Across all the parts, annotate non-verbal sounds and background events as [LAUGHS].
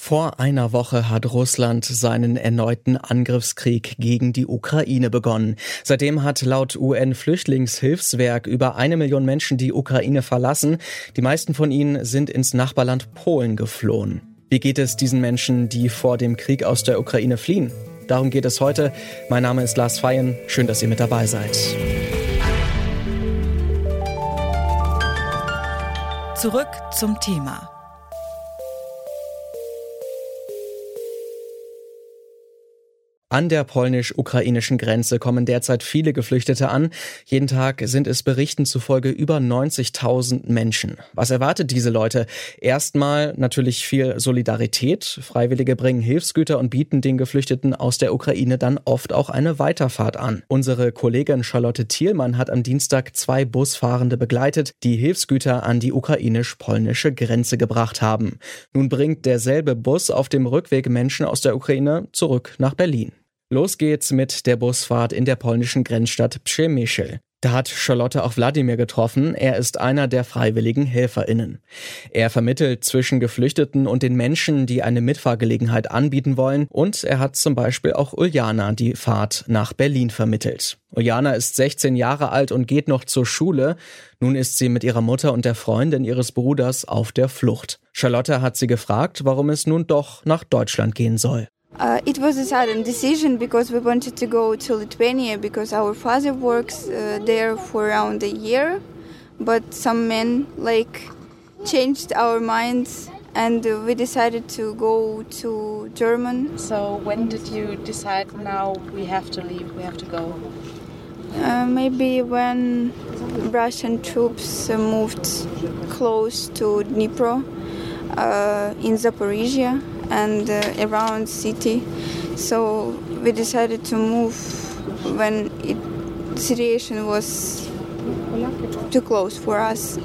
Vor einer Woche hat Russland seinen erneuten Angriffskrieg gegen die Ukraine begonnen. Seitdem hat laut UN-Flüchtlingshilfswerk über eine Million Menschen die Ukraine verlassen. Die meisten von ihnen sind ins Nachbarland Polen geflohen. Wie geht es diesen Menschen, die vor dem Krieg aus der Ukraine fliehen? Darum geht es heute. Mein Name ist Lars Feyen. Schön, dass ihr mit dabei seid. Zurück zum Thema. An der polnisch-ukrainischen Grenze kommen derzeit viele Geflüchtete an. Jeden Tag sind es Berichten zufolge über 90.000 Menschen. Was erwartet diese Leute? Erstmal natürlich viel Solidarität. Freiwillige bringen Hilfsgüter und bieten den Geflüchteten aus der Ukraine dann oft auch eine Weiterfahrt an. Unsere Kollegin Charlotte Thielmann hat am Dienstag zwei Busfahrende begleitet, die Hilfsgüter an die ukrainisch-polnische Grenze gebracht haben. Nun bringt derselbe Bus auf dem Rückweg Menschen aus der Ukraine zurück nach Berlin. Los geht's mit der Busfahrt in der polnischen Grenzstadt Przemyśl. Da hat Charlotte auch Wladimir getroffen. Er ist einer der freiwilligen HelferInnen. Er vermittelt zwischen Geflüchteten und den Menschen, die eine Mitfahrgelegenheit anbieten wollen. Und er hat zum Beispiel auch Uljana die Fahrt nach Berlin vermittelt. Uljana ist 16 Jahre alt und geht noch zur Schule. Nun ist sie mit ihrer Mutter und der Freundin ihres Bruders auf der Flucht. Charlotte hat sie gefragt, warum es nun doch nach Deutschland gehen soll. Uh, it was a sudden decision because we wanted to go to Lithuania because our father works uh, there for around a year, but some men like changed our minds and uh, we decided to go to German. So when did you decide now we have to leave, we have to go? Uh, maybe when Russian troops uh, moved close to Dnipro uh, in Zaporizhia and uh, around city. So we decided to move when it, the situation was too close for us.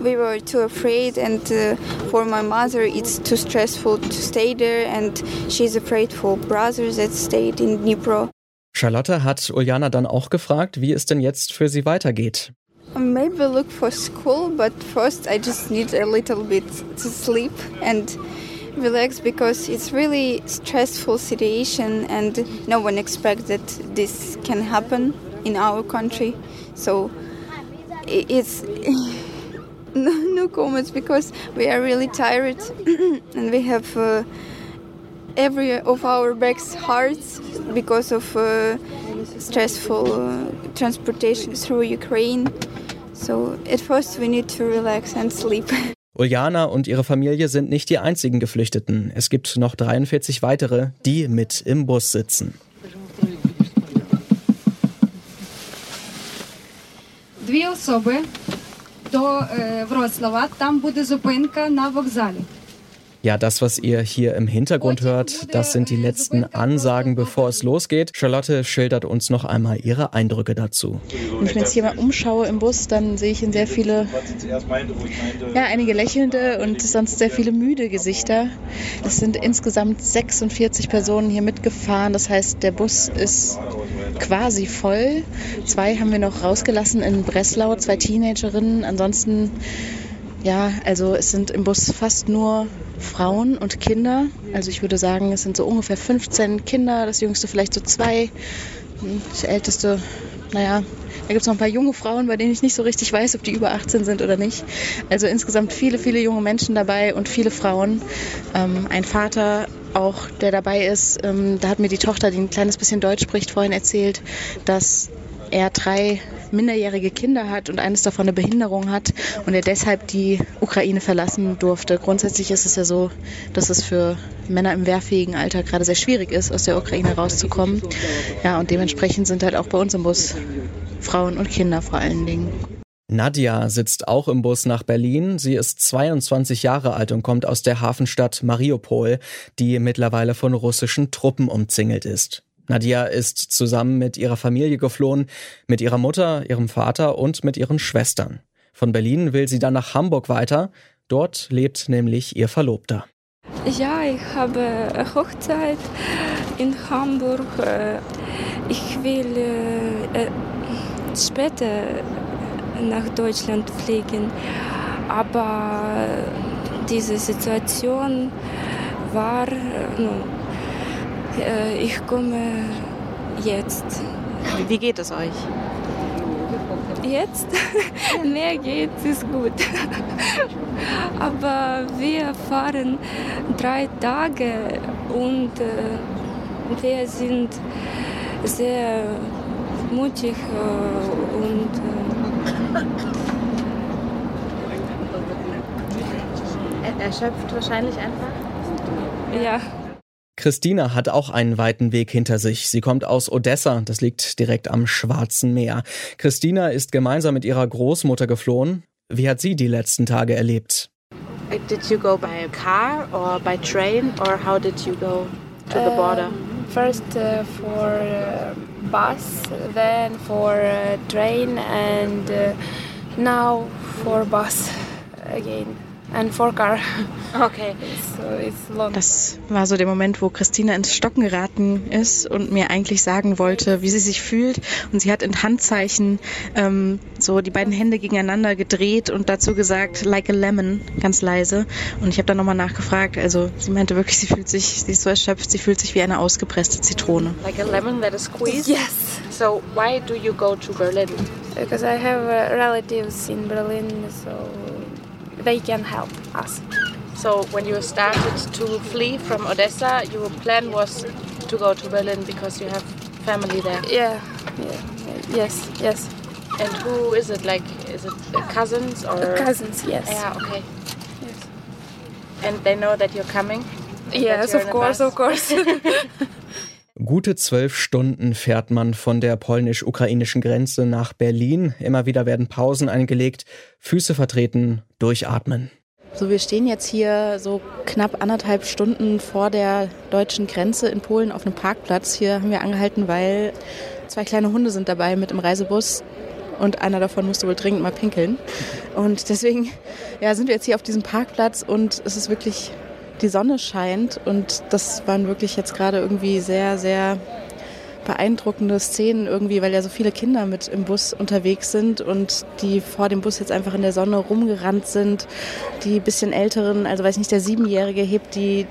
We were too afraid, and uh, for my mother, it's too stressful to stay there, and she's afraid for brothers that stayed in Dnipro. Charlotte hat Uljana dann auch gefragt, wie es denn jetzt für sie weitergeht. Maybe look for school, but first I just need a little bit to sleep and relax because it's really stressful situation and no one expects that this can happen in our country. So it's [LAUGHS] no, no comments because we are really tired [CLEARS THROAT] and we have uh, every of our bags hard because of uh, stressful uh, transportation through Ukraine. So at first we need to relax and [LAUGHS] sleep. Uljana und ihre Familie sind nicht die einzigen Geflüchteten. Es gibt noch 43 weitere, die mit im Bus sitzen. Дві особи до Вроцлава. Там буде зупинка на вокзалі. Ja, das, was ihr hier im Hintergrund hört, das sind die letzten Ansagen, bevor es losgeht. Charlotte schildert uns noch einmal ihre Eindrücke dazu. Wenn ich mir jetzt hier mal umschaue im Bus, dann sehe ich in sehr viele, ja, einige lächelnde und sonst sehr viele müde Gesichter. Es sind insgesamt 46 Personen hier mitgefahren. Das heißt, der Bus ist quasi voll. Zwei haben wir noch rausgelassen in Breslau, zwei Teenagerinnen. Ansonsten ja, also es sind im Bus fast nur Frauen und Kinder. Also ich würde sagen, es sind so ungefähr 15 Kinder, das jüngste vielleicht so zwei, das älteste, naja, da gibt es noch ein paar junge Frauen, bei denen ich nicht so richtig weiß, ob die über 18 sind oder nicht. Also insgesamt viele, viele junge Menschen dabei und viele Frauen. Ähm, ein Vater auch, der dabei ist, ähm, da hat mir die Tochter, die ein kleines bisschen Deutsch spricht, vorhin erzählt, dass er drei minderjährige Kinder hat und eines davon eine Behinderung hat und er deshalb die Ukraine verlassen durfte. Grundsätzlich ist es ja so, dass es für Männer im wehrfähigen Alter gerade sehr schwierig ist, aus der Ukraine rauszukommen. Ja, und dementsprechend sind halt auch bei uns im Bus Frauen und Kinder vor allen Dingen. Nadja sitzt auch im Bus nach Berlin. Sie ist 22 Jahre alt und kommt aus der Hafenstadt Mariupol, die mittlerweile von russischen Truppen umzingelt ist. Nadia ist zusammen mit ihrer Familie geflohen, mit ihrer Mutter, ihrem Vater und mit ihren Schwestern. Von Berlin will sie dann nach Hamburg weiter. Dort lebt nämlich ihr Verlobter. Ja, ich habe Hochzeit in Hamburg. Ich will äh, später nach Deutschland fliegen, aber diese Situation war. Ich komme jetzt. Wie geht es euch? Jetzt? [LAUGHS] Mir geht es gut. [LAUGHS] Aber wir fahren drei Tage und wir sind sehr mutig und erschöpft wahrscheinlich einfach? Ja. Christina hat auch einen weiten Weg hinter sich. Sie kommt aus Odessa, das liegt direkt am Schwarzen Meer. Christina ist gemeinsam mit ihrer Großmutter geflohen. Wie hat sie die letzten Tage erlebt? Did you go by car or by train or how did you go to the border? Uh, first uh, for uh, bus, then for uh, train and uh, now for bus [LAUGHS] again. And for car. Okay. So it's long. Das war so der Moment, wo Christina ins Stocken geraten ist und mir eigentlich sagen wollte, wie sie sich fühlt. Und sie hat in Handzeichen ähm, so die beiden Hände gegeneinander gedreht und dazu gesagt, like a lemon, ganz leise. Und ich habe dann nochmal nachgefragt. Also sie meinte wirklich, sie fühlt sich, sie ist so erschöpft, sie fühlt sich wie eine ausgepresste Zitrone. Like a lemon that is squeezed? Yes. So why do you go to Berlin? Because I have uh, relatives in Berlin, so they can help us. So when you started to flee from Odessa, your plan was to go to Berlin because you have family there. Yeah, yeah, yes, yes. And who is it? Like, is it cousins or cousins? Yes. Yeah, okay. Yes. And they know that you're coming. Yes, of course, of [LAUGHS] course. Gute zwölf Stunden fährt man von der polnisch-ukrainischen Grenze nach Berlin. Immer wieder werden Pausen eingelegt, Füße vertreten, durchatmen. So, wir stehen jetzt hier so knapp anderthalb Stunden vor der deutschen Grenze in Polen auf einem Parkplatz. Hier haben wir angehalten, weil zwei kleine Hunde sind dabei mit im Reisebus und einer davon musste wohl dringend mal pinkeln. Und deswegen ja, sind wir jetzt hier auf diesem Parkplatz und es ist wirklich die Sonne scheint und das waren wirklich jetzt gerade irgendwie sehr, sehr beeindruckende Szenen irgendwie, weil ja so viele Kinder mit im Bus unterwegs sind und die vor dem Bus jetzt einfach in der Sonne rumgerannt sind. Die bisschen älteren, also weiß nicht, der Siebenjährige hebt die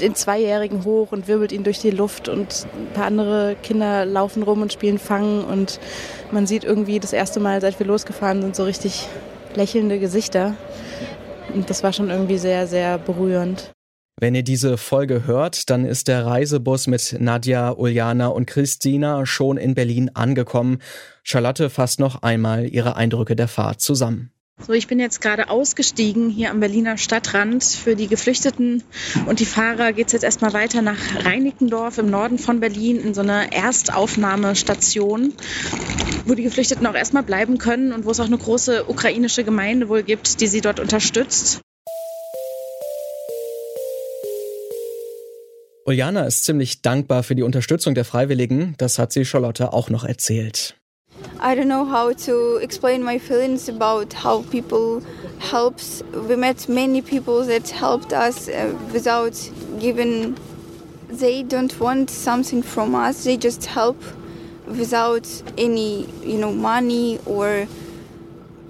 den Zweijährigen hoch und wirbelt ihn durch die Luft und ein paar andere Kinder laufen rum und spielen Fangen und man sieht irgendwie das erste Mal, seit wir losgefahren sind, so richtig lächelnde Gesichter. Und das war schon irgendwie sehr, sehr berührend. Wenn ihr diese Folge hört, dann ist der Reisebus mit Nadja, Uljana und Christina schon in Berlin angekommen. Charlotte fasst noch einmal ihre Eindrücke der Fahrt zusammen. So, ich bin jetzt gerade ausgestiegen hier am Berliner Stadtrand. Für die Geflüchteten und die Fahrer geht es jetzt erstmal weiter nach Reinickendorf im Norden von Berlin in so eine Erstaufnahmestation, wo die Geflüchteten auch erstmal bleiben können und wo es auch eine große ukrainische Gemeinde wohl gibt, die sie dort unterstützt. Uljana ist ziemlich dankbar für die Unterstützung der Freiwilligen. Das hat sie Charlotte auch noch erzählt. I don't know how to explain my feelings about how people helps. We met many people that helped us uh, without giving. They don't want something from us. They just help without any, you know, money or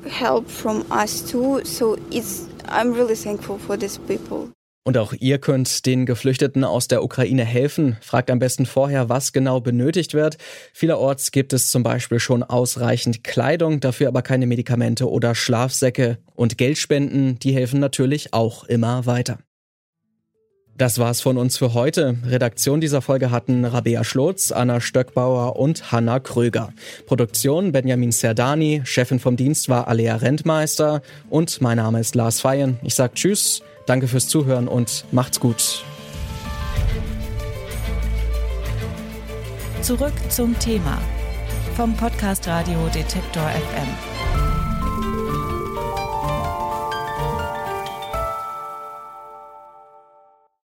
help from us too. So it's. I'm really thankful for these people. Und auch ihr könnt den Geflüchteten aus der Ukraine helfen. Fragt am besten vorher, was genau benötigt wird. Vielerorts gibt es zum Beispiel schon ausreichend Kleidung, dafür aber keine Medikamente oder Schlafsäcke. Und Geldspenden, die helfen natürlich auch immer weiter. Das war's von uns für heute. Redaktion dieser Folge hatten Rabea Schlotz, Anna Stöckbauer und Hanna Kröger. Produktion Benjamin Serdani, Chefin vom Dienst war Alea Rentmeister und mein Name ist Lars Feyen. Ich sag Tschüss Danke fürs Zuhören und macht's gut. Zurück zum Thema vom Podcast Radio Detektor FM.